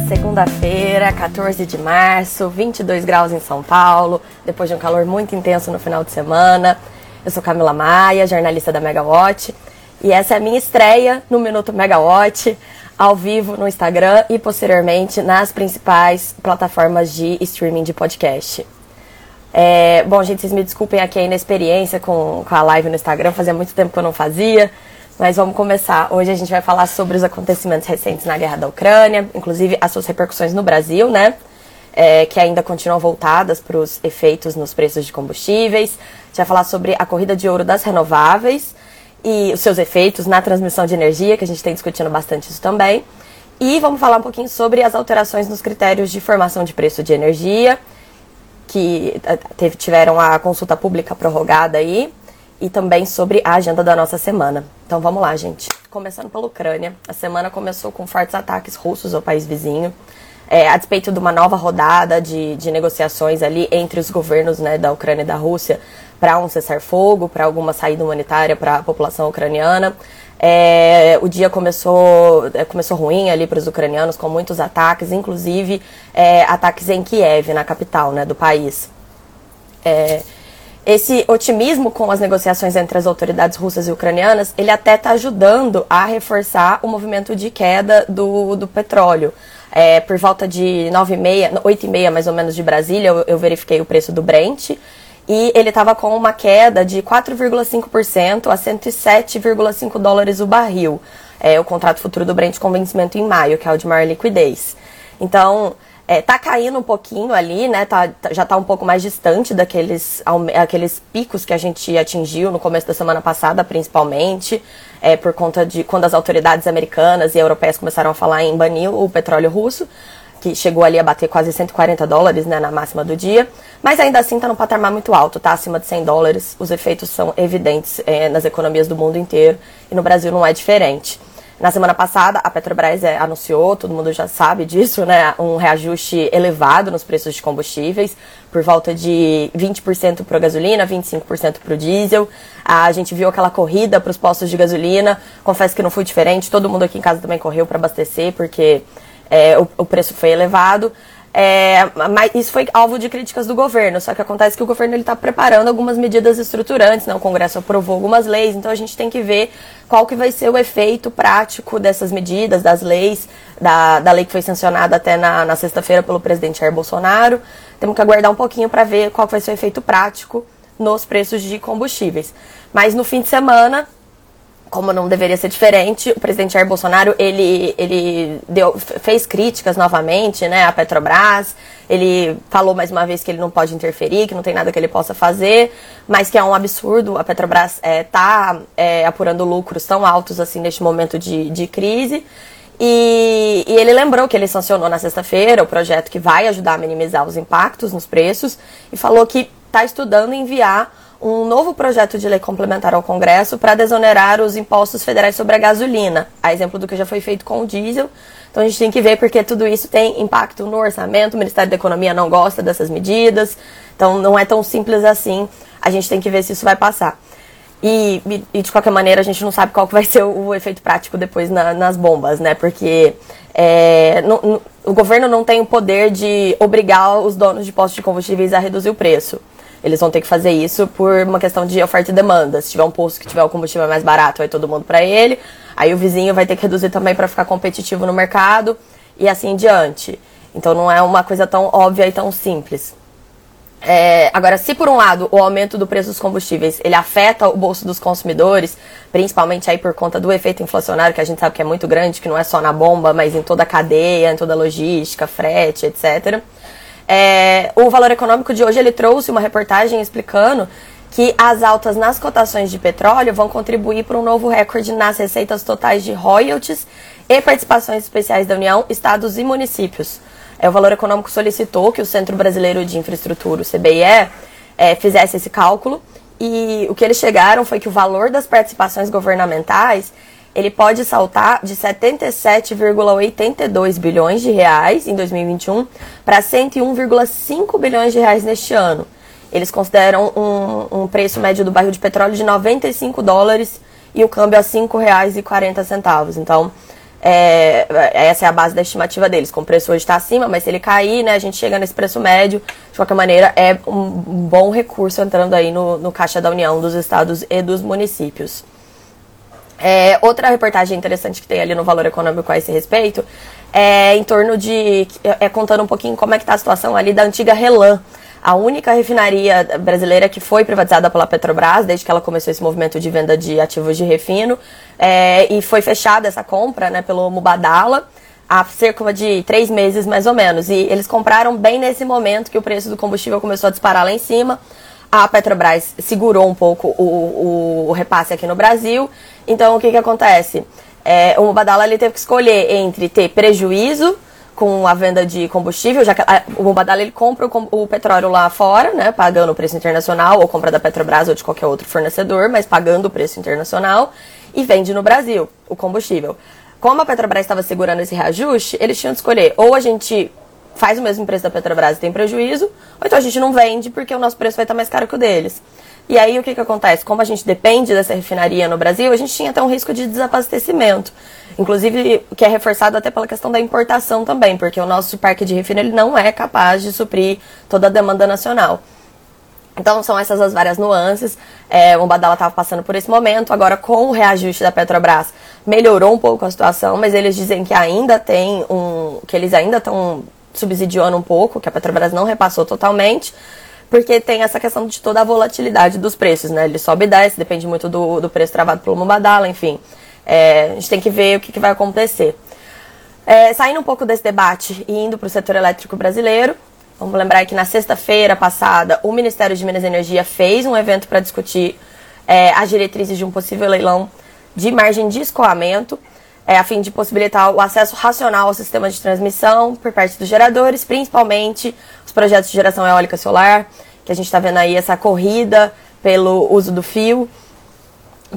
segunda-feira, 14 de março, 22 graus em São Paulo, depois de um calor muito intenso no final de semana. Eu sou Camila Maia, jornalista da Megawatt, e essa é a minha estreia no Minuto Megawatt, ao vivo no Instagram e posteriormente nas principais plataformas de streaming de podcast. É, bom, gente, vocês me desculpem aqui a inexperiência com, com a live no Instagram, fazia muito tempo que eu não fazia. Mas vamos começar. Hoje a gente vai falar sobre os acontecimentos recentes na guerra da Ucrânia, inclusive as suas repercussões no Brasil, né? É, que ainda continuam voltadas para os efeitos nos preços de combustíveis. A gente vai falar sobre a corrida de ouro das renováveis e os seus efeitos na transmissão de energia, que a gente tem discutindo bastante isso também. E vamos falar um pouquinho sobre as alterações nos critérios de formação de preço de energia, que eh, teve, tiveram a consulta pública prorrogada aí e também sobre a agenda da nossa semana. Então vamos lá, gente. Começando pela Ucrânia. A semana começou com fortes ataques russos ao país vizinho. É, a despeito de uma nova rodada de, de negociações ali entre os governos né, da Ucrânia e da Rússia para um cessar-fogo, para alguma saída humanitária para a população ucraniana. É, o dia começou, é, começou ruim ali para os ucranianos, com muitos ataques, inclusive é, ataques em Kiev, na capital né, do país. É, esse otimismo com as negociações entre as autoridades russas e ucranianas, ele até está ajudando a reforçar o movimento de queda do, do petróleo. É, por volta de 9,5, 8,5 mais ou menos de Brasília, eu, eu verifiquei o preço do Brent, e ele estava com uma queda de 4,5% a 107,5 dólares o barril. É o contrato futuro do Brent com vencimento em maio, que é o de maior liquidez. Então, é, tá caindo um pouquinho ali, né? Tá, tá, já tá um pouco mais distante daqueles aqueles picos que a gente atingiu no começo da semana passada, principalmente, é, por conta de quando as autoridades americanas e europeias começaram a falar em banir o petróleo russo, que chegou ali a bater quase 140 dólares, né, na máxima do dia. Mas ainda assim tá num patamar muito alto, tá acima de 100 dólares. Os efeitos são evidentes é, nas economias do mundo inteiro e no Brasil não é diferente. Na semana passada, a Petrobras é, anunciou, todo mundo já sabe disso, né, um reajuste elevado nos preços de combustíveis, por volta de 20% para a gasolina, 25% para o diesel. A gente viu aquela corrida para os postos de gasolina. Confesso que não foi diferente, todo mundo aqui em casa também correu para abastecer, porque é, o, o preço foi elevado. É, mas isso foi alvo de críticas do governo, só que acontece que o governo está preparando algumas medidas estruturantes, né? o Congresso aprovou algumas leis, então a gente tem que ver qual que vai ser o efeito prático dessas medidas, das leis, da, da lei que foi sancionada até na, na sexta-feira pelo presidente Jair Bolsonaro. Temos que aguardar um pouquinho para ver qual vai ser o efeito prático nos preços de combustíveis. Mas no fim de semana, como não deveria ser diferente, o presidente Jair Bolsonaro ele, ele deu, fez críticas novamente né, à Petrobras. Ele falou mais uma vez que ele não pode interferir, que não tem nada que ele possa fazer, mas que é um absurdo a Petrobras estar é, tá, é, apurando lucros tão altos assim neste momento de, de crise. E, e ele lembrou que ele sancionou na sexta-feira o projeto que vai ajudar a minimizar os impactos nos preços e falou que está estudando enviar um novo projeto de lei complementar ao Congresso para desonerar os impostos federais sobre a gasolina, a exemplo do que já foi feito com o diesel. Então a gente tem que ver porque tudo isso tem impacto no orçamento, o Ministério da Economia não gosta dessas medidas, então não é tão simples assim, a gente tem que ver se isso vai passar. E, e de qualquer maneira a gente não sabe qual vai ser o, o efeito prático depois na, nas bombas, né? Porque é, o governo não tem o poder de obrigar os donos de postos de combustíveis a reduzir o preço. Eles vão ter que fazer isso por uma questão de oferta e demanda. Se tiver um posto que tiver o combustível mais barato, vai todo mundo para ele. Aí o vizinho vai ter que reduzir também para ficar competitivo no mercado e assim em diante. Então não é uma coisa tão óbvia e tão simples. É, agora, se por um lado o aumento do preço dos combustíveis ele afeta o bolso dos consumidores, principalmente aí por conta do efeito inflacionário que a gente sabe que é muito grande, que não é só na bomba, mas em toda a cadeia, em toda a logística, frete, etc. É, o Valor Econômico de hoje ele trouxe uma reportagem explicando que as altas nas cotações de petróleo vão contribuir para um novo recorde nas receitas totais de royalties e participações especiais da União, estados e municípios. É, o Valor Econômico solicitou que o Centro Brasileiro de Infraestrutura, o CBIE, é, fizesse esse cálculo e o que eles chegaram foi que o valor das participações governamentais ele pode saltar de 77,82 bilhões de reais em 2021 para 101,5 bilhões de reais neste ano. Eles consideram um, um, preço médio do barril de petróleo de 95 dólares e o câmbio a R$ 5,40. Então, É, essa é a base da estimativa deles. Com o preço hoje está acima, mas se ele cair, né, a gente chega nesse preço médio. De qualquer maneira, é um bom recurso entrando aí no, no Caixa da União dos estados e dos municípios. É, outra reportagem interessante que tem ali no Valor Econômico a esse respeito é em torno de. É, contando um pouquinho como é que está a situação ali da antiga Relan. A única refinaria brasileira que foi privatizada pela Petrobras desde que ela começou esse movimento de venda de ativos de refino. É, e foi fechada essa compra né, pelo Mubadala há cerca de três meses mais ou menos. E eles compraram bem nesse momento que o preço do combustível começou a disparar lá em cima. A Petrobras segurou um pouco o, o, o repasse aqui no Brasil. Então, o que, que acontece? É, o Mubadala ele teve que escolher entre ter prejuízo com a venda de combustível, já que a, o Mubadala ele compra o, o, petróleo lá fora, né, pagando o preço internacional, ou compra da Petrobras ou de qualquer outro fornecedor, mas pagando o preço internacional, e vende no Brasil o combustível. Como a Petrobras estava segurando esse reajuste, eles tinham de escolher ou a gente faz o mesmo preço da Petrobras e tem prejuízo, ou então a gente não vende porque o nosso preço vai estar mais caro que o deles. E aí o que, que acontece? Como a gente depende dessa refinaria no Brasil, a gente tinha até um risco de desabastecimento. Inclusive, que é reforçado até pela questão da importação também, porque o nosso parque de refino ele não é capaz de suprir toda a demanda nacional. Então, são essas as várias nuances. É, o Badala estava passando por esse momento. Agora, com o reajuste da Petrobras, melhorou um pouco a situação, mas eles dizem que ainda tem um. que eles ainda estão subsidiando um pouco, que a Petrobras não repassou totalmente, porque tem essa questão de toda a volatilidade dos preços, né? Ele sobe e desce, depende muito do, do preço travado pelo Mubadala, enfim. É, a gente tem que ver o que, que vai acontecer. É, saindo um pouco desse debate e indo para o setor elétrico brasileiro, vamos lembrar que na sexta-feira passada o Ministério de Minas e Energia fez um evento para discutir é, as diretrizes de um possível leilão de margem de escoamento é, a fim de possibilitar o acesso racional ao sistema de transmissão por parte dos geradores, principalmente os projetos de geração eólica solar, que a gente está vendo aí essa corrida pelo uso do fio,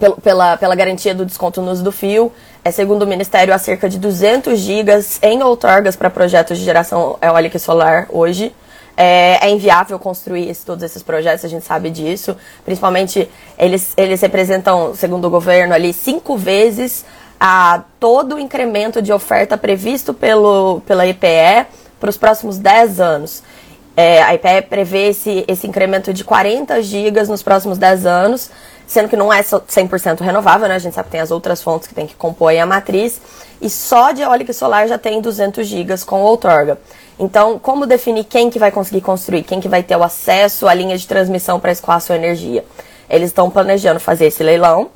pelo, pela, pela garantia do desconto no uso do fio. É, segundo o Ministério, há cerca de 200 gigas em outorgas para projetos de geração eólica e solar hoje. É, é, inviável construir esse, todos esses projetos, a gente sabe disso. Principalmente, eles, eles representam, segundo o governo, ali cinco vezes a todo o incremento de oferta previsto pelo, pela IPE para os próximos 10 anos. É, a IPE prevê esse, esse incremento de 40 gigas nos próximos 10 anos, sendo que não é 100% renovável, né? A gente sabe que tem as outras fontes que tem que compor a matriz, e só de eólica e solar já tem 200 gigas com outorga. Então, como definir quem que vai conseguir construir, quem que vai ter o acesso à linha de transmissão para escoar a sua energia? Eles estão planejando fazer esse leilão,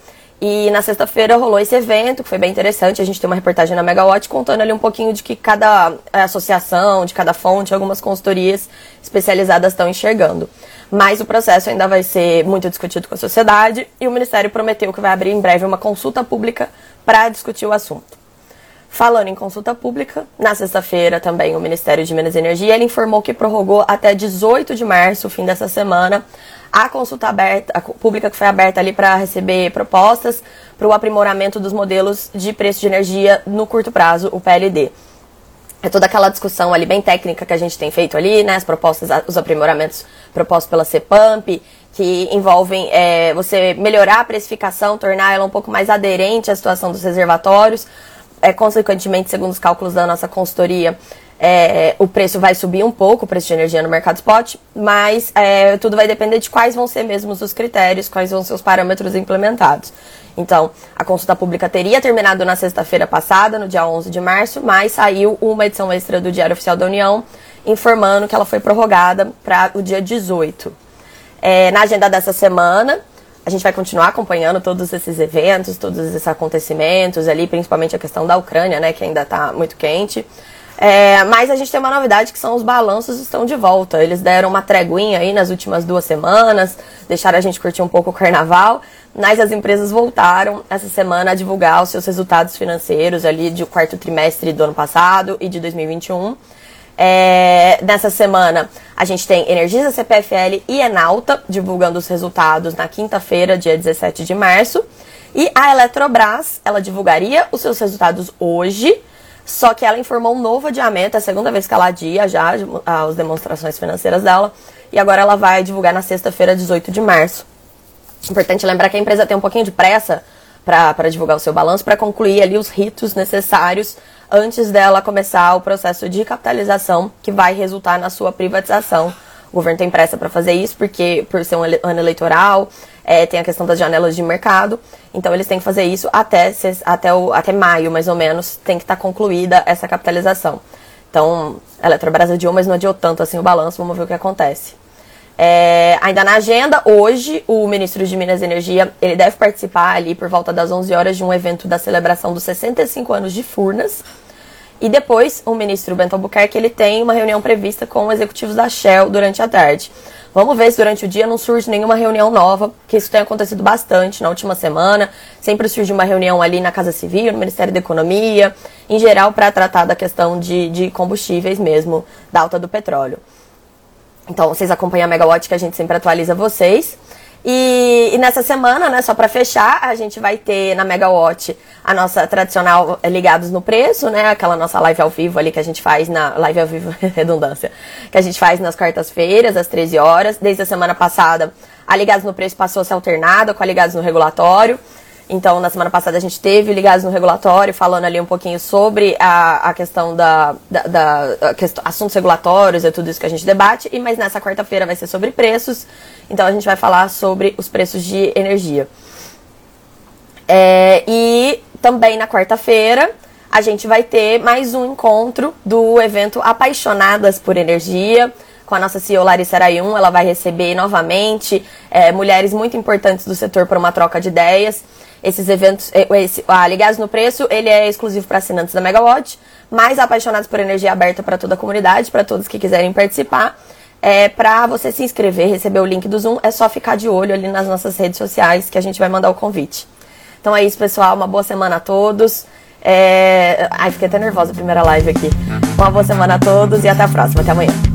e na sexta-feira rolou esse evento, que foi bem interessante. A gente tem uma reportagem na Megawatt contando ali um pouquinho de que cada é, associação, de cada fonte, algumas consultorias especializadas estão enxergando. Mas o processo ainda vai ser muito discutido com a sociedade e o Ministério prometeu que vai abrir em breve uma consulta pública para discutir o assunto. Falando em consulta pública, na sexta-feira também o Ministério de Minas e Energia ele informou que prorrogou até 18 de março, fim dessa semana, a consulta aberta, a pública que foi aberta ali para receber propostas para o aprimoramento dos modelos de preço de energia no curto prazo, o PLD. É toda aquela discussão ali bem técnica que a gente tem feito ali, né? As propostas, os aprimoramentos propostos pela CEPAMP, que envolvem é, você melhorar a precificação, tornar ela um pouco mais aderente à situação dos reservatórios. É, consequentemente, segundo os cálculos da nossa consultoria, é, o preço vai subir um pouco, o preço de energia no mercado spot, mas é, tudo vai depender de quais vão ser mesmo os critérios, quais vão ser os parâmetros implementados. Então, a consulta pública teria terminado na sexta-feira passada, no dia 11 de março, mas saiu uma edição extra do Diário Oficial da União informando que ela foi prorrogada para o dia 18. É, na agenda dessa semana, a gente vai continuar acompanhando todos esses eventos, todos esses acontecimentos ali, principalmente a questão da Ucrânia, né, que ainda está muito quente. É, mas a gente tem uma novidade que são os balanços estão de volta. Eles deram uma treguinha aí nas últimas duas semanas, deixaram a gente curtir um pouco o carnaval, mas as empresas voltaram essa semana a divulgar os seus resultados financeiros ali do quarto trimestre do ano passado e de 2021. É, nessa semana a gente tem Energisa, CPFL e Enalta divulgando os resultados na quinta-feira, dia 17 de março. E a Eletrobras, ela divulgaria os seus resultados hoje, só que ela informou um novo adiamento, é a segunda vez que ela adia já as demonstrações financeiras dela. E agora ela vai divulgar na sexta-feira, 18 de março. Importante lembrar que a empresa tem um pouquinho de pressa para divulgar o seu balanço, para concluir ali os ritos necessários antes dela começar o processo de capitalização que vai resultar na sua privatização. O governo tem pressa para fazer isso, porque por ser um ano eleitoral, é, tem a questão das janelas de mercado, então eles têm que fazer isso até, até, o, até maio, mais ou menos, tem que estar tá concluída essa capitalização. Então, a Eletrobras adiou, mas não adiou tanto assim o balanço, vamos ver o que acontece. É, ainda na agenda, hoje, o ministro de Minas e Energia, ele deve participar ali por volta das 11 horas de um evento da celebração dos 65 anos de Furnas. E depois, o ministro Bento Albuquerque, ele tem uma reunião prevista com executivos da Shell durante a tarde. Vamos ver se durante o dia não surge nenhuma reunião nova, que isso tem acontecido bastante na última semana. Sempre surge uma reunião ali na Casa Civil, no Ministério da Economia, em geral para tratar da questão de, de combustíveis mesmo, da alta do petróleo. Então, vocês acompanham a Megawatt que a gente sempre atualiza vocês. E, e, nessa semana, né, só para fechar, a gente vai ter na Megawatt a nossa tradicional Ligados no Preço, né, aquela nossa live ao vivo ali que a gente faz na live ao vivo, redundância, que a gente faz nas quartas-feiras, às 13 horas. Desde a semana passada, a Ligados no Preço passou a ser alternada com a Ligados no Regulatório. Então, na semana passada a gente teve ligados no regulatório, falando ali um pouquinho sobre a, a questão da, da, da questão, assuntos regulatórios e tudo isso que a gente debate. E mas nessa quarta-feira vai ser sobre preços. Então a gente vai falar sobre os preços de energia. É, e também na quarta-feira a gente vai ter mais um encontro do evento Apaixonadas por Energia com a nossa CEO Larissa Arayun. Ela vai receber novamente é, mulheres muito importantes do setor para uma troca de ideias. Esses eventos, eh, esse, a Ligados no Preço, ele é exclusivo para assinantes da Megawatt, mas apaixonados por energia aberta para toda a comunidade, para todos que quiserem participar. É, para você se inscrever, receber o link do Zoom, é só ficar de olho ali nas nossas redes sociais que a gente vai mandar o convite. Então é isso, pessoal. Uma boa semana a todos. É... Ai, fiquei até nervosa a primeira live aqui. Uma boa semana a todos e até a próxima. Até amanhã.